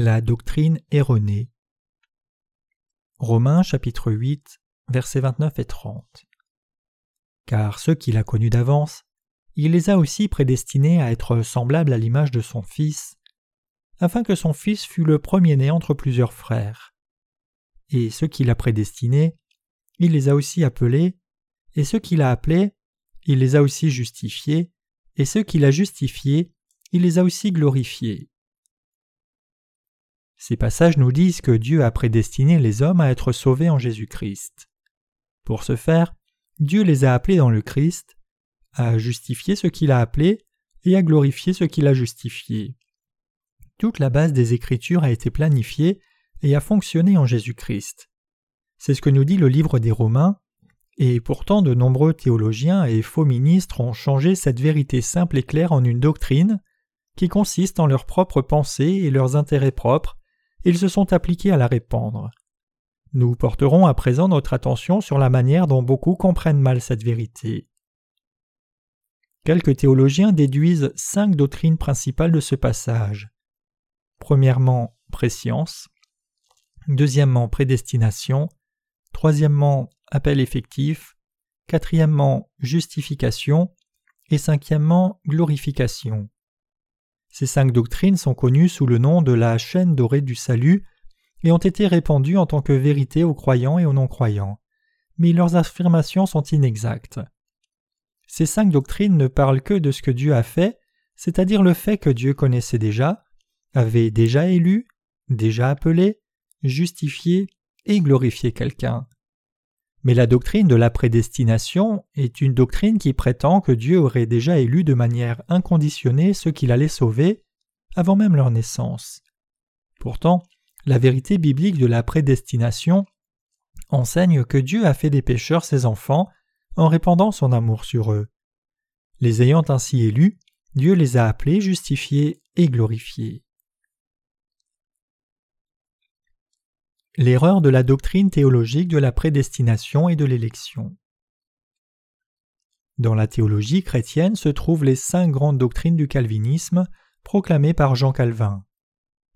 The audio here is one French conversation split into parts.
La doctrine erronée. Romains chapitre 8 versets 29 et 30. Car ceux qu'il a connus d'avance, il les a aussi prédestinés à être semblables à l'image de son Fils, afin que son Fils fût le premier-né entre plusieurs frères. Et ceux qu'il a prédestinés, il les a aussi appelés, et ceux qu'il a appelés, il les a aussi justifiés, et ceux qu'il a justifiés, il les a aussi glorifiés. Ces passages nous disent que Dieu a prédestiné les hommes à être sauvés en Jésus-Christ. Pour ce faire, Dieu les a appelés dans le Christ, à justifier ce qu'il a appelé et à glorifier ce qu'il a justifié. Toute la base des Écritures a été planifiée et a fonctionné en Jésus-Christ. C'est ce que nous dit le livre des Romains, et pourtant de nombreux théologiens et faux ministres ont changé cette vérité simple et claire en une doctrine qui consiste en leurs propres pensées et leurs intérêts propres, ils se sont appliqués à la répandre. Nous porterons à présent notre attention sur la manière dont beaucoup comprennent mal cette vérité. Quelques théologiens déduisent cinq doctrines principales de ce passage. Premièrement, préscience. Deuxièmement, prédestination. Troisièmement, appel effectif. Quatrièmement, justification. Et cinquièmement, glorification. Ces cinq doctrines sont connues sous le nom de la chaîne dorée du salut et ont été répandues en tant que vérité aux croyants et aux non-croyants. Mais leurs affirmations sont inexactes. Ces cinq doctrines ne parlent que de ce que Dieu a fait, c'est-à-dire le fait que Dieu connaissait déjà, avait déjà élu, déjà appelé, justifié et glorifié quelqu'un. Mais la doctrine de la prédestination est une doctrine qui prétend que Dieu aurait déjà élu de manière inconditionnée ceux qu'il allait sauver avant même leur naissance. Pourtant, la vérité biblique de la prédestination enseigne que Dieu a fait des pécheurs ses enfants en répandant son amour sur eux. Les ayant ainsi élus, Dieu les a appelés, justifiés et glorifiés. L'erreur de la doctrine théologique de la prédestination et de l'élection. Dans la théologie chrétienne se trouvent les cinq grandes doctrines du calvinisme proclamées par Jean Calvin.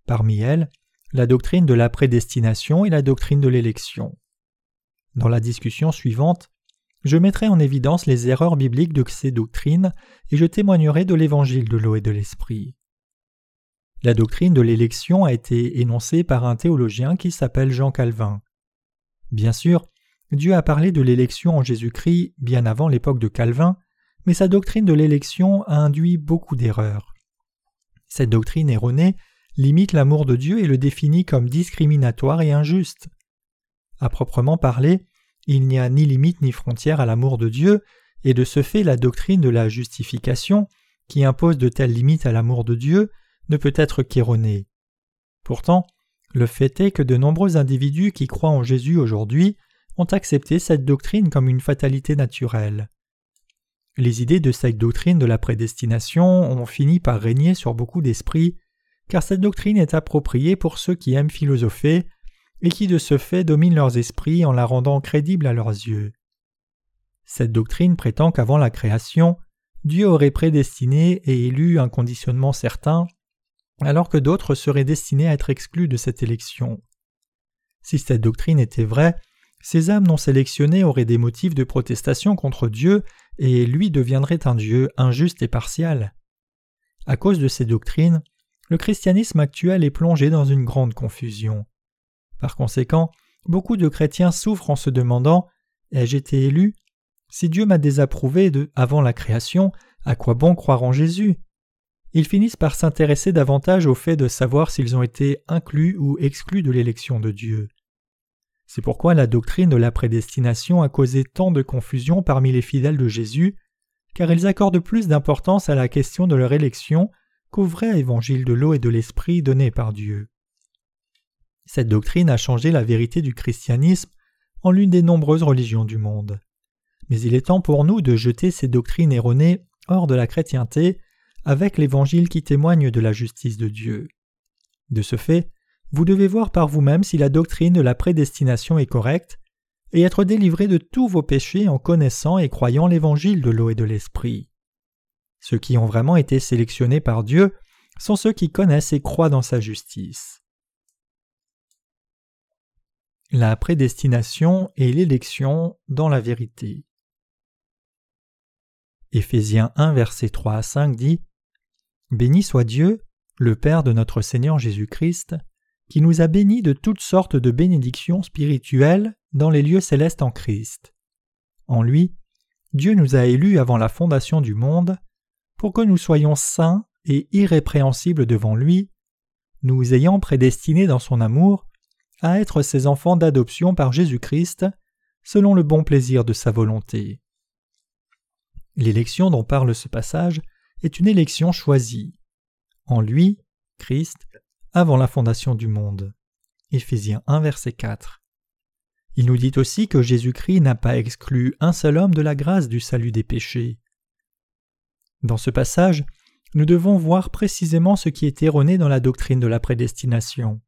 Parmi elles, la doctrine de la prédestination et la doctrine de l'élection. Dans la discussion suivante, je mettrai en évidence les erreurs bibliques de ces doctrines et je témoignerai de l'évangile de l'eau et de l'esprit. La doctrine de l'élection a été énoncée par un théologien qui s'appelle Jean Calvin. Bien sûr, Dieu a parlé de l'élection en Jésus-Christ bien avant l'époque de Calvin, mais sa doctrine de l'élection a induit beaucoup d'erreurs. Cette doctrine erronée limite l'amour de Dieu et le définit comme discriminatoire et injuste. À proprement parler, il n'y a ni limite ni frontière à l'amour de Dieu, et de ce fait la doctrine de la justification, qui impose de telles limites à l'amour de Dieu, ne peut être qu'erroné. Pourtant, le fait est que de nombreux individus qui croient en Jésus aujourd'hui ont accepté cette doctrine comme une fatalité naturelle. Les idées de cette doctrine de la prédestination ont fini par régner sur beaucoup d'esprits, car cette doctrine est appropriée pour ceux qui aiment philosopher et qui de ce fait dominent leurs esprits en la rendant crédible à leurs yeux. Cette doctrine prétend qu'avant la création, Dieu aurait prédestiné et élu un conditionnement certain alors que d'autres seraient destinés à être exclus de cette élection. Si cette doctrine était vraie, ces âmes non sélectionnées auraient des motifs de protestation contre Dieu et lui deviendrait un Dieu injuste et partial. À cause de ces doctrines, le christianisme actuel est plongé dans une grande confusion. Par conséquent, beaucoup de chrétiens souffrent en se demandant Ai-je été élu? Si Dieu m'a désapprouvé de avant la création, à quoi bon croire en Jésus? Ils finissent par s'intéresser davantage au fait de savoir s'ils ont été inclus ou exclus de l'élection de Dieu. C'est pourquoi la doctrine de la prédestination a causé tant de confusion parmi les fidèles de Jésus, car ils accordent plus d'importance à la question de leur élection qu'au vrai évangile de l'eau et de l'esprit donné par Dieu. Cette doctrine a changé la vérité du christianisme en l'une des nombreuses religions du monde. Mais il est temps pour nous de jeter ces doctrines erronées hors de la chrétienté avec l'Évangile qui témoigne de la justice de Dieu. De ce fait, vous devez voir par vous-même si la doctrine de la prédestination est correcte, et être délivré de tous vos péchés en connaissant et croyant l'Évangile de l'eau et de l'Esprit. Ceux qui ont vraiment été sélectionnés par Dieu sont ceux qui connaissent et croient dans sa justice. la prédestination et l'élection dans la vérité. Éphésiens 1 versets 3 à 5 dit Béni soit Dieu, le Père de notre Seigneur Jésus-Christ, qui nous a bénis de toutes sortes de bénédictions spirituelles dans les lieux célestes en Christ. En lui, Dieu nous a élus avant la fondation du monde, pour que nous soyons saints et irrépréhensibles devant lui, nous ayant prédestinés dans son amour à être ses enfants d'adoption par Jésus-Christ, selon le bon plaisir de sa volonté. L'élection dont parle ce passage est une élection choisie. En lui, Christ, avant la fondation du monde. Éphésiens 1 verset 4. Il nous dit aussi que Jésus-Christ n'a pas exclu un seul homme de la grâce du salut des péchés. Dans ce passage, nous devons voir précisément ce qui est erroné dans la doctrine de la prédestination.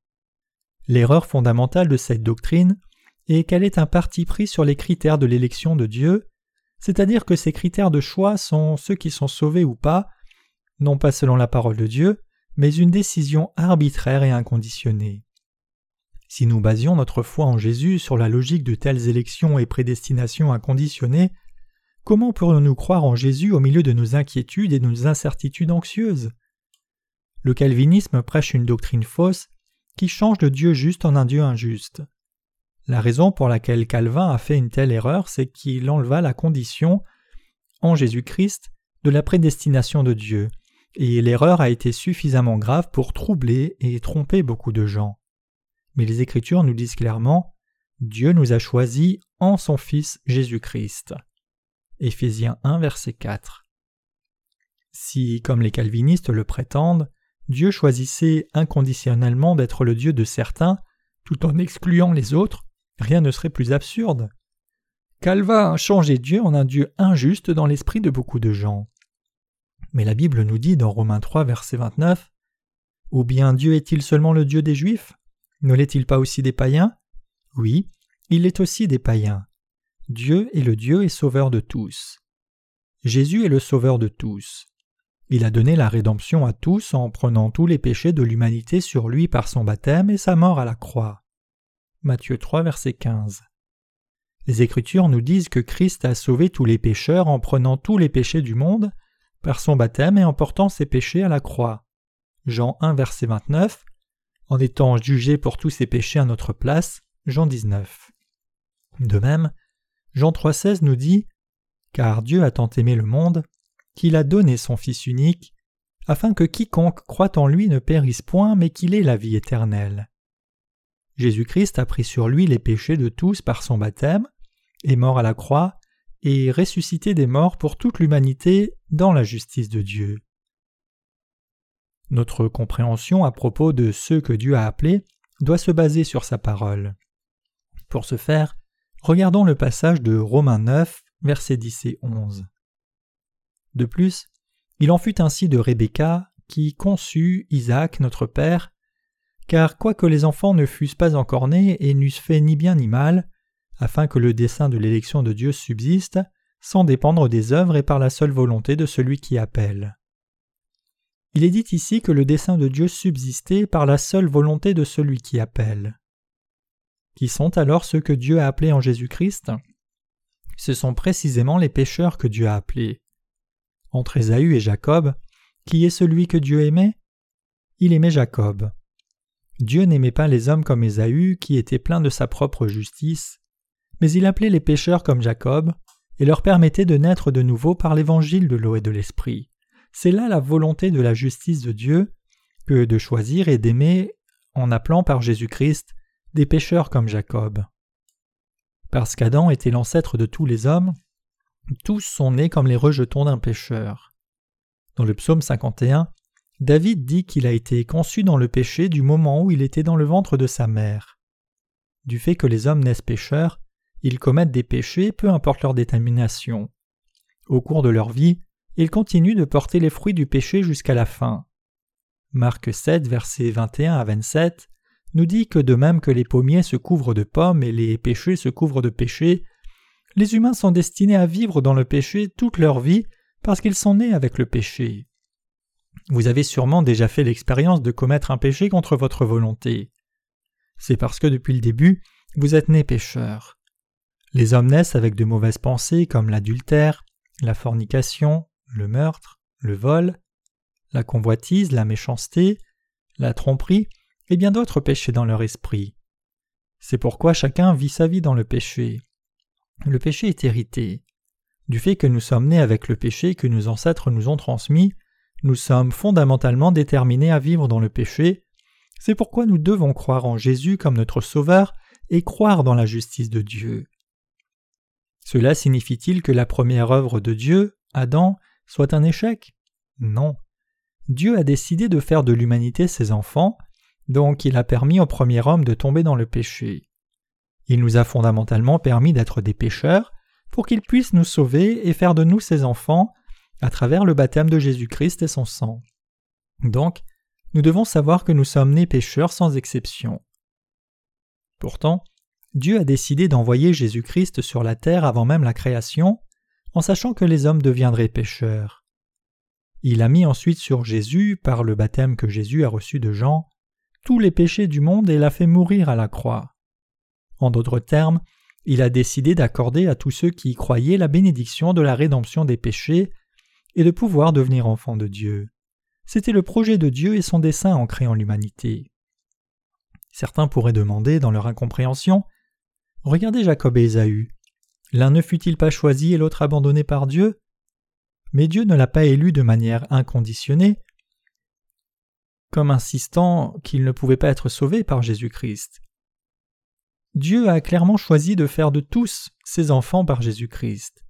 L'erreur fondamentale de cette doctrine est qu'elle est un parti pris sur les critères de l'élection de Dieu, c'est-à-dire que ces critères de choix sont ceux qui sont sauvés ou pas, non pas selon la parole de Dieu, mais une décision arbitraire et inconditionnée. Si nous basions notre foi en Jésus sur la logique de telles élections et prédestinations inconditionnées, comment pourrions-nous croire en Jésus au milieu de nos inquiétudes et de nos incertitudes anxieuses? Le calvinisme prêche une doctrine fausse qui change le Dieu juste en un Dieu injuste. La raison pour laquelle Calvin a fait une telle erreur, c'est qu'il enleva la condition, en Jésus-Christ, de la prédestination de Dieu, et l'erreur a été suffisamment grave pour troubler et tromper beaucoup de gens. Mais les Écritures nous disent clairement Dieu nous a choisis en son Fils Jésus-Christ. Éphésiens 1, verset 4. Si, comme les calvinistes le prétendent, Dieu choisissait inconditionnellement d'être le Dieu de certains, tout en excluant les autres, rien ne serait plus absurde. Calvin a changé Dieu en un Dieu injuste dans l'esprit de beaucoup de gens. Mais la Bible nous dit dans Romains 3, verset 29 Ou bien Dieu est-il seulement le Dieu des Juifs? Ne l'est-il pas aussi des païens? Oui, il est aussi des païens. Dieu est le Dieu et sauveur de tous. Jésus est le sauveur de tous. Il a donné la rédemption à tous en prenant tous les péchés de l'humanité sur lui par son baptême et sa mort à la croix. Matthieu 3, verset 15. Les Écritures nous disent que Christ a sauvé tous les pécheurs en prenant tous les péchés du monde par son baptême et en portant ses péchés à la croix. Jean 1 verset 29, en étant jugé pour tous ses péchés à notre place. Jean 19. De même, Jean 3,16 nous dit Car Dieu a tant aimé le monde qu'il a donné son Fils unique, afin que quiconque croit en lui ne périsse point, mais qu'il ait la vie éternelle. Jésus-Christ a pris sur lui les péchés de tous par son baptême, est mort à la croix, et ressuscité des morts pour toute l'humanité dans la justice de Dieu. Notre compréhension à propos de ceux que Dieu a appelés doit se baser sur sa parole. Pour ce faire, regardons le passage de Romains 9, versets 10 et 11. De plus, il en fut ainsi de Rebecca, qui conçut Isaac notre père, car quoique les enfants ne fussent pas encore nés et n'eussent fait ni bien ni mal, afin que le dessein de l'élection de Dieu subsiste, sans dépendre des œuvres et par la seule volonté de celui qui appelle. Il est dit ici que le dessein de Dieu subsistait par la seule volonté de celui qui appelle. Qui sont alors ceux que Dieu a appelés en Jésus-Christ? Ce sont précisément les pécheurs que Dieu a appelés. Entre Ésaü et Jacob, qui est celui que Dieu aimait? Il aimait Jacob. Dieu n'aimait pas les hommes comme Ésaü, qui était plein de sa propre justice, mais il appelait les pécheurs comme Jacob, et leur permettait de naître de nouveau par l'évangile de l'eau et de l'esprit. C'est là la volonté de la justice de Dieu, que de choisir et d'aimer, en appelant par Jésus-Christ, des pécheurs comme Jacob. Parce qu'Adam était l'ancêtre de tous les hommes, tous sont nés comme les rejetons d'un pécheur. Dans le psaume 51, David dit qu'il a été conçu dans le péché du moment où il était dans le ventre de sa mère. Du fait que les hommes naissent pécheurs, ils commettent des péchés, peu importe leur détermination. Au cours de leur vie, ils continuent de porter les fruits du péché jusqu'à la fin. Marc 7, versets 21 à 27 nous dit que de même que les pommiers se couvrent de pommes et les péchés se couvrent de péchés, les humains sont destinés à vivre dans le péché toute leur vie parce qu'ils sont nés avec le péché. Vous avez sûrement déjà fait l'expérience de commettre un péché contre votre volonté. C'est parce que depuis le début, vous êtes nés pécheurs. Les hommes naissent avec de mauvaises pensées comme l'adultère, la fornication, le meurtre, le vol, la convoitise, la méchanceté, la tromperie et bien d'autres péchés dans leur esprit. C'est pourquoi chacun vit sa vie dans le péché. Le péché est hérité. Du fait que nous sommes nés avec le péché que nos ancêtres nous ont transmis, nous sommes fondamentalement déterminés à vivre dans le péché. C'est pourquoi nous devons croire en Jésus comme notre Sauveur et croire dans la justice de Dieu. Cela signifie-t-il que la première œuvre de Dieu, Adam, soit un échec? Non. Dieu a décidé de faire de l'humanité ses enfants, donc il a permis au premier homme de tomber dans le péché. Il nous a fondamentalement permis d'être des pécheurs pour qu'il puisse nous sauver et faire de nous ses enfants à travers le baptême de Jésus-Christ et son sang. Donc, nous devons savoir que nous sommes nés pécheurs sans exception. Pourtant, Dieu a décidé d'envoyer Jésus-Christ sur la terre avant même la création, en sachant que les hommes deviendraient pécheurs. Il a mis ensuite sur Jésus, par le baptême que Jésus a reçu de Jean, tous les péchés du monde et l'a fait mourir à la croix. En d'autres termes, il a décidé d'accorder à tous ceux qui y croyaient la bénédiction de la rédemption des péchés et de pouvoir devenir enfants de Dieu. C'était le projet de Dieu et son dessein en créant l'humanité. Certains pourraient demander, dans leur incompréhension, Regardez Jacob et Ésaü. L'un ne fut-il pas choisi et l'autre abandonné par Dieu? Mais Dieu ne l'a pas élu de manière inconditionnée, comme insistant qu'il ne pouvait pas être sauvé par Jésus-Christ. Dieu a clairement choisi de faire de tous ses enfants par Jésus-Christ.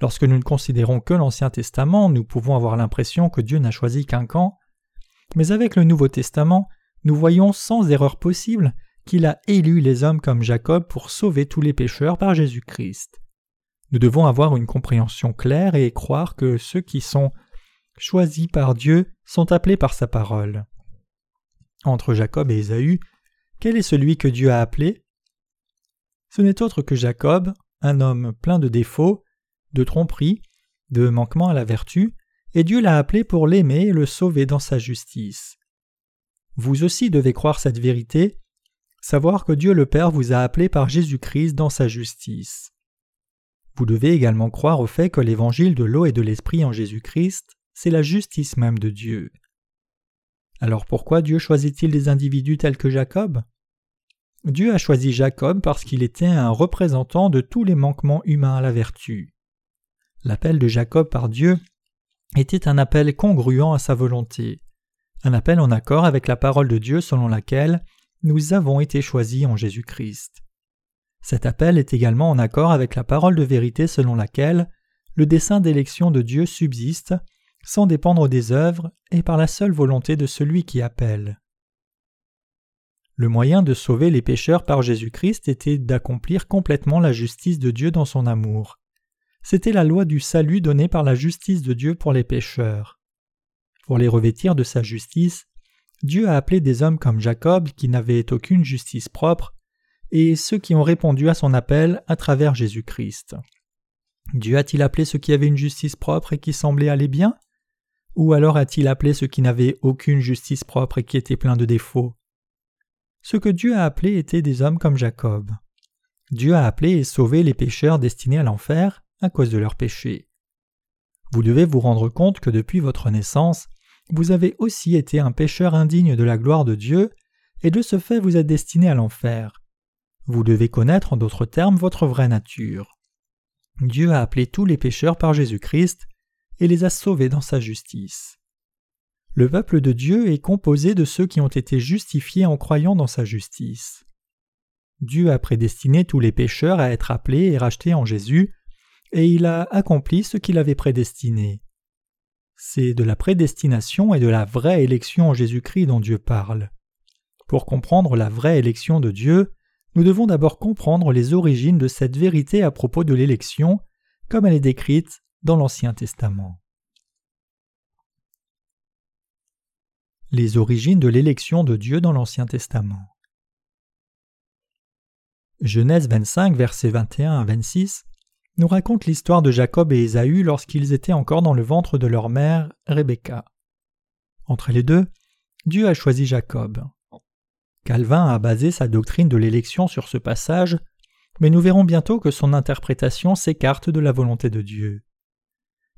Lorsque nous ne considérons que l'Ancien Testament, nous pouvons avoir l'impression que Dieu n'a choisi qu'un camp, mais avec le Nouveau Testament, nous voyons sans erreur possible qu'il a élu les hommes comme Jacob pour sauver tous les pécheurs par Jésus-Christ. Nous devons avoir une compréhension claire et croire que ceux qui sont choisis par Dieu sont appelés par sa parole. Entre Jacob et Ésaü, quel est celui que Dieu a appelé? Ce n'est autre que Jacob, un homme plein de défauts, de tromperie, de manquement à la vertu, et Dieu l'a appelé pour l'aimer et le sauver dans sa justice. Vous aussi devez croire cette vérité, savoir que Dieu le Père vous a appelé par Jésus-Christ dans sa justice. Vous devez également croire au fait que l'évangile de l'eau et de l'esprit en Jésus-Christ, c'est la justice même de Dieu. Alors pourquoi Dieu choisit-il des individus tels que Jacob? Dieu a choisi Jacob parce qu'il était un représentant de tous les manquements humains à la vertu. L'appel de Jacob par Dieu était un appel congruent à sa volonté, un appel en accord avec la parole de Dieu selon laquelle nous avons été choisis en Jésus-Christ. Cet appel est également en accord avec la parole de vérité selon laquelle le dessein d'élection de Dieu subsiste sans dépendre des œuvres et par la seule volonté de celui qui appelle. Le moyen de sauver les pécheurs par Jésus-Christ était d'accomplir complètement la justice de Dieu dans son amour c'était la loi du salut donnée par la justice de Dieu pour les pécheurs. Pour les revêtir de sa justice, Dieu a appelé des hommes comme Jacob qui n'avaient aucune justice propre, et ceux qui ont répondu à son appel à travers Jésus-Christ. Dieu a-t-il appelé ceux qui avaient une justice propre et qui semblaient aller bien? Ou alors a-t-il appelé ceux qui n'avaient aucune justice propre et qui étaient pleins de défauts? Ce que Dieu a appelé étaient des hommes comme Jacob. Dieu a appelé et sauvé les pécheurs destinés à l'enfer, à cause de leurs péchés. Vous devez vous rendre compte que depuis votre naissance, vous avez aussi été un pécheur indigne de la gloire de Dieu, et de ce fait vous êtes destiné à l'enfer. Vous devez connaître en d'autres termes votre vraie nature. Dieu a appelé tous les pécheurs par Jésus-Christ et les a sauvés dans sa justice. Le peuple de Dieu est composé de ceux qui ont été justifiés en croyant dans sa justice. Dieu a prédestiné tous les pécheurs à être appelés et rachetés en Jésus et il a accompli ce qu'il avait prédestiné. C'est de la prédestination et de la vraie élection en Jésus-Christ dont Dieu parle. Pour comprendre la vraie élection de Dieu, nous devons d'abord comprendre les origines de cette vérité à propos de l'élection, comme elle est décrite dans l'Ancien Testament. Les origines de l'élection de Dieu dans l'Ancien Testament. Genèse 25, versets 21 à 26 nous raconte l'histoire de Jacob et Ésaü lorsqu'ils étaient encore dans le ventre de leur mère, Rebecca. Entre les deux, Dieu a choisi Jacob. Calvin a basé sa doctrine de l'élection sur ce passage, mais nous verrons bientôt que son interprétation s'écarte de la volonté de Dieu.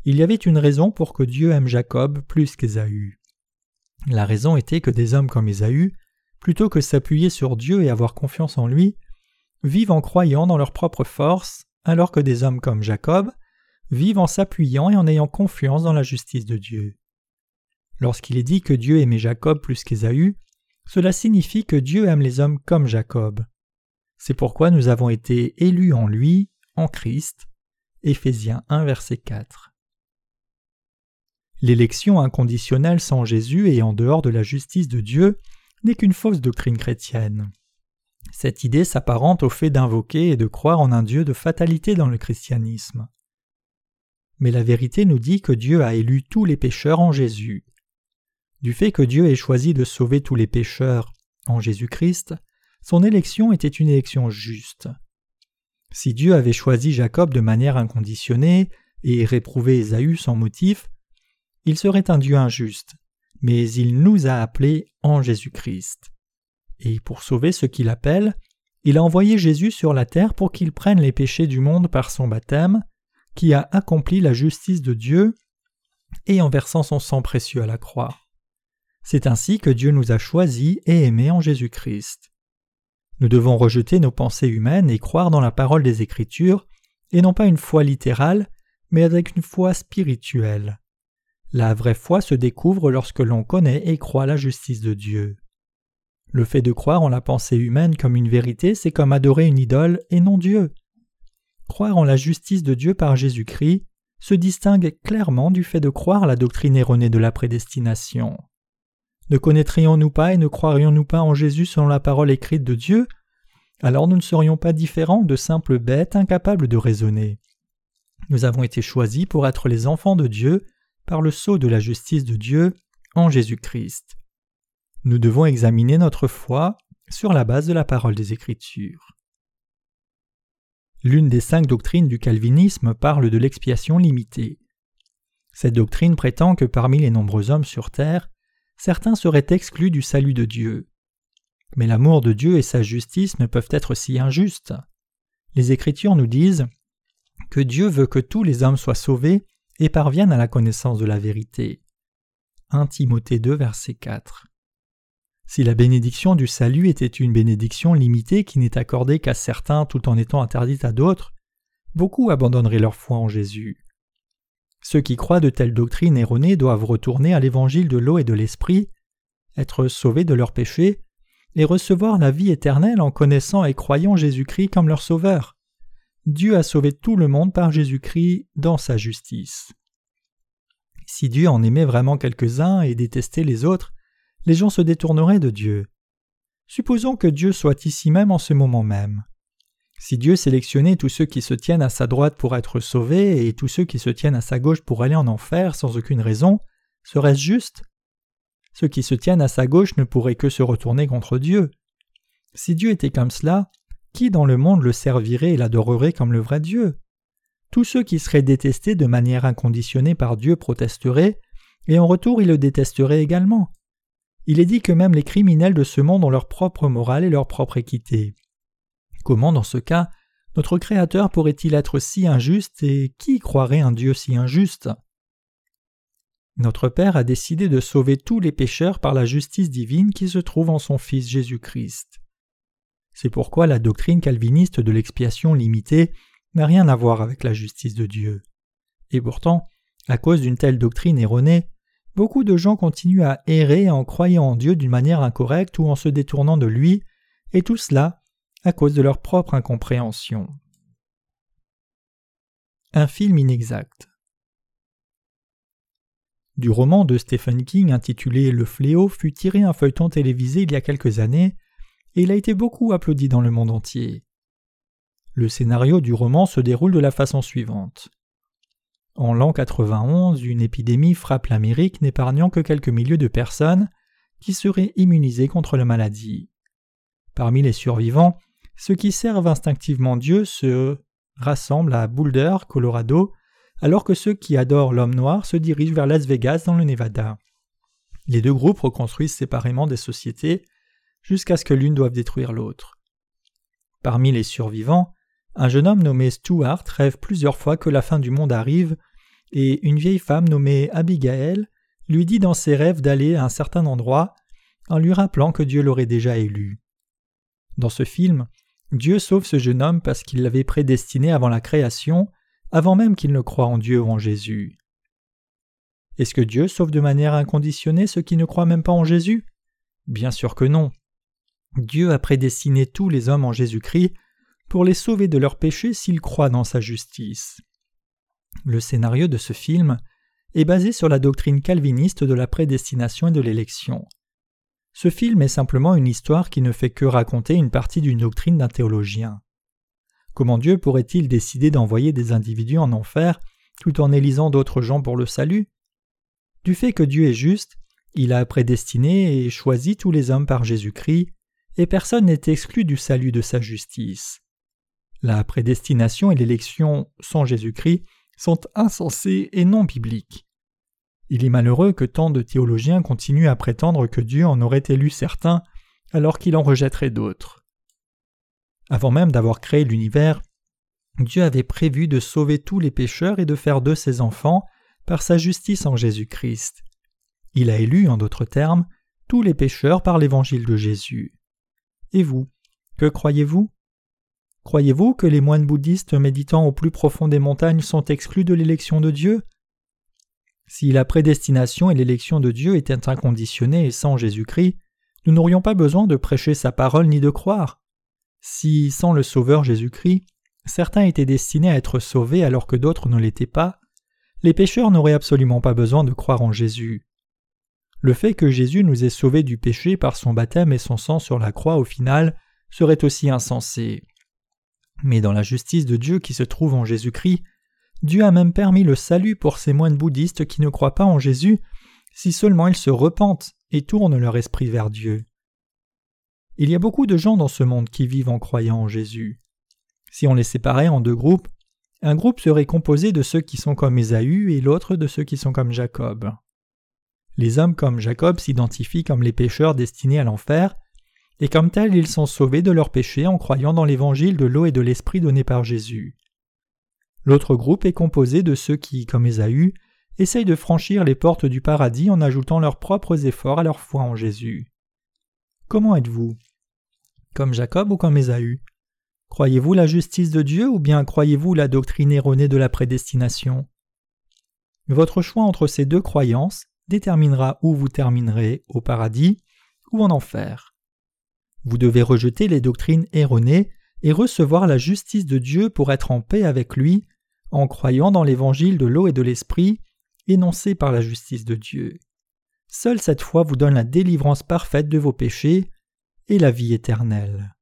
Il y avait une raison pour que Dieu aime Jacob plus qu'Ésaü. La raison était que des hommes comme Ésaü, plutôt que s'appuyer sur Dieu et avoir confiance en lui, vivent en croyant dans leur propre force, alors que des hommes comme Jacob vivent en s'appuyant et en ayant confiance dans la justice de Dieu. Lorsqu'il est dit que Dieu aimait Jacob plus qu'Ésaü, cela signifie que Dieu aime les hommes comme Jacob. C'est pourquoi nous avons été élus en lui, en Christ. Éphésiens 1 verset 4. L'élection inconditionnelle sans Jésus et en dehors de la justice de Dieu n'est qu'une fausse doctrine chrétienne. Cette idée s'apparente au fait d'invoquer et de croire en un Dieu de fatalité dans le christianisme. Mais la vérité nous dit que Dieu a élu tous les pécheurs en Jésus. Du fait que Dieu ait choisi de sauver tous les pécheurs en Jésus-Christ, son élection était une élection juste. Si Dieu avait choisi Jacob de manière inconditionnée et réprouvé Ésaü sans motif, il serait un Dieu injuste, mais il nous a appelés en Jésus-Christ. Et pour sauver ce qu'il appelle, il a envoyé Jésus sur la terre pour qu'il prenne les péchés du monde par son baptême, qui a accompli la justice de Dieu, et en versant son sang précieux à la croix. C'est ainsi que Dieu nous a choisis et aimés en Jésus-Christ. Nous devons rejeter nos pensées humaines et croire dans la parole des Écritures, et non pas une foi littérale, mais avec une foi spirituelle. La vraie foi se découvre lorsque l'on connaît et croit la justice de Dieu. Le fait de croire en la pensée humaine comme une vérité, c'est comme adorer une idole et non Dieu. Croire en la justice de Dieu par Jésus-Christ se distingue clairement du fait de croire la doctrine erronée de la prédestination. Ne connaîtrions-nous pas et ne croirions-nous pas en Jésus selon la parole écrite de Dieu? Alors nous ne serions pas différents de simples bêtes incapables de raisonner. Nous avons été choisis pour être les enfants de Dieu par le sceau de la justice de Dieu en Jésus-Christ. Nous devons examiner notre foi sur la base de la parole des Écritures. L'une des cinq doctrines du calvinisme parle de l'expiation limitée. Cette doctrine prétend que parmi les nombreux hommes sur terre, certains seraient exclus du salut de Dieu. Mais l'amour de Dieu et sa justice ne peuvent être si injustes. Les Écritures nous disent que Dieu veut que tous les hommes soient sauvés et parviennent à la connaissance de la vérité. 1 Timothée 2 verset 4. Si la bénédiction du salut était une bénédiction limitée qui n'est accordée qu'à certains tout en étant interdite à d'autres, beaucoup abandonneraient leur foi en Jésus. Ceux qui croient de telles doctrines erronées doivent retourner à l'évangile de l'eau et de l'esprit, être sauvés de leurs péchés, et recevoir la vie éternelle en connaissant et croyant Jésus-Christ comme leur sauveur. Dieu a sauvé tout le monde par Jésus-Christ dans sa justice. Si Dieu en aimait vraiment quelques-uns et détestait les autres, les gens se détourneraient de Dieu. Supposons que Dieu soit ici même en ce moment même. Si Dieu sélectionnait tous ceux qui se tiennent à sa droite pour être sauvés et tous ceux qui se tiennent à sa gauche pour aller en enfer sans aucune raison, serait-ce juste? Ceux qui se tiennent à sa gauche ne pourraient que se retourner contre Dieu. Si Dieu était comme cela, qui dans le monde le servirait et l'adorerait comme le vrai Dieu? Tous ceux qui seraient détestés de manière inconditionnée par Dieu protesteraient, et en retour ils le détesteraient également. Il est dit que même les criminels de ce monde ont leur propre morale et leur propre équité. Comment, dans ce cas, notre Créateur pourrait-il être si injuste et qui croirait un Dieu si injuste? Notre Père a décidé de sauver tous les pécheurs par la justice divine qui se trouve en son Fils Jésus-Christ. C'est pourquoi la doctrine calviniste de l'expiation limitée n'a rien à voir avec la justice de Dieu. Et pourtant, à cause d'une telle doctrine erronée, beaucoup de gens continuent à errer en croyant en Dieu d'une manière incorrecte ou en se détournant de lui, et tout cela à cause de leur propre incompréhension. Un film inexact. Du roman de Stephen King intitulé Le Fléau fut tiré un feuilleton télévisé il y a quelques années, et il a été beaucoup applaudi dans le monde entier. Le scénario du roman se déroule de la façon suivante. En l'an 91, une épidémie frappe l'Amérique n'épargnant que quelques milliers de personnes qui seraient immunisées contre la maladie. Parmi les survivants, ceux qui servent instinctivement Dieu se rassemblent à Boulder, Colorado, alors que ceux qui adorent l'homme noir se dirigent vers Las Vegas dans le Nevada. Les deux groupes reconstruisent séparément des sociétés. jusqu'à ce que l'une doive détruire l'autre. Parmi les survivants, un jeune homme nommé Stuart rêve plusieurs fois que la fin du monde arrive, et une vieille femme nommée Abigail lui dit dans ses rêves d'aller à un certain endroit, en lui rappelant que Dieu l'aurait déjà élu. Dans ce film, Dieu sauve ce jeune homme parce qu'il l'avait prédestiné avant la création, avant même qu'il ne croie en Dieu ou en Jésus. Est-ce que Dieu sauve de manière inconditionnée ceux qui ne croient même pas en Jésus? Bien sûr que non. Dieu a prédestiné tous les hommes en Jésus-Christ pour les sauver de leurs péchés s'ils croient dans sa justice. Le scénario de ce film est basé sur la doctrine calviniste de la prédestination et de l'élection. Ce film est simplement une histoire qui ne fait que raconter une partie d'une doctrine d'un théologien. Comment Dieu pourrait-il décider d'envoyer des individus en enfer tout en élisant d'autres gens pour le salut? Du fait que Dieu est juste, il a prédestiné et choisi tous les hommes par Jésus-Christ, et personne n'est exclu du salut de sa justice. La prédestination et l'élection sans Jésus-Christ sont insensés et non bibliques. Il est malheureux que tant de théologiens continuent à prétendre que Dieu en aurait élu certains alors qu'il en rejetterait d'autres. Avant même d'avoir créé l'univers, Dieu avait prévu de sauver tous les pécheurs et de faire d'eux ses enfants par sa justice en Jésus-Christ. Il a élu, en d'autres termes, tous les pécheurs par l'évangile de Jésus. Et vous, que croyez-vous? Croyez-vous que les moines bouddhistes méditant au plus profond des montagnes sont exclus de l'élection de Dieu? Si la prédestination et l'élection de Dieu étaient inconditionnées et sans Jésus-Christ, nous n'aurions pas besoin de prêcher sa parole ni de croire. Si, sans le Sauveur Jésus-Christ, certains étaient destinés à être sauvés alors que d'autres ne l'étaient pas, les pécheurs n'auraient absolument pas besoin de croire en Jésus. Le fait que Jésus nous ait sauvés du péché par son baptême et son sang sur la croix au final serait aussi insensé. Mais dans la justice de Dieu qui se trouve en Jésus-Christ, Dieu a même permis le salut pour ces moines bouddhistes qui ne croient pas en Jésus, si seulement ils se repentent et tournent leur esprit vers Dieu. Il y a beaucoup de gens dans ce monde qui vivent en croyant en Jésus. Si on les séparait en deux groupes, un groupe serait composé de ceux qui sont comme Ésaü et l'autre de ceux qui sont comme Jacob. Les hommes comme Jacob s'identifient comme les pécheurs destinés à l'enfer, et comme tels ils sont sauvés de leurs péchés en croyant dans l'évangile de l'eau et de l'esprit donné par Jésus. L'autre groupe est composé de ceux qui, comme Ésaü, essayent de franchir les portes du paradis en ajoutant leurs propres efforts à leur foi en Jésus. Comment êtes-vous? Comme Jacob ou comme Ésaü? Croyez-vous la justice de Dieu ou bien croyez-vous la doctrine erronée de la prédestination? Votre choix entre ces deux croyances déterminera où vous terminerez, au paradis ou en enfer. Vous devez rejeter les doctrines erronées et recevoir la justice de Dieu pour être en paix avec lui en croyant dans l'évangile de l'eau et de l'esprit, énoncé par la justice de Dieu. Seule cette foi vous donne la délivrance parfaite de vos péchés et la vie éternelle.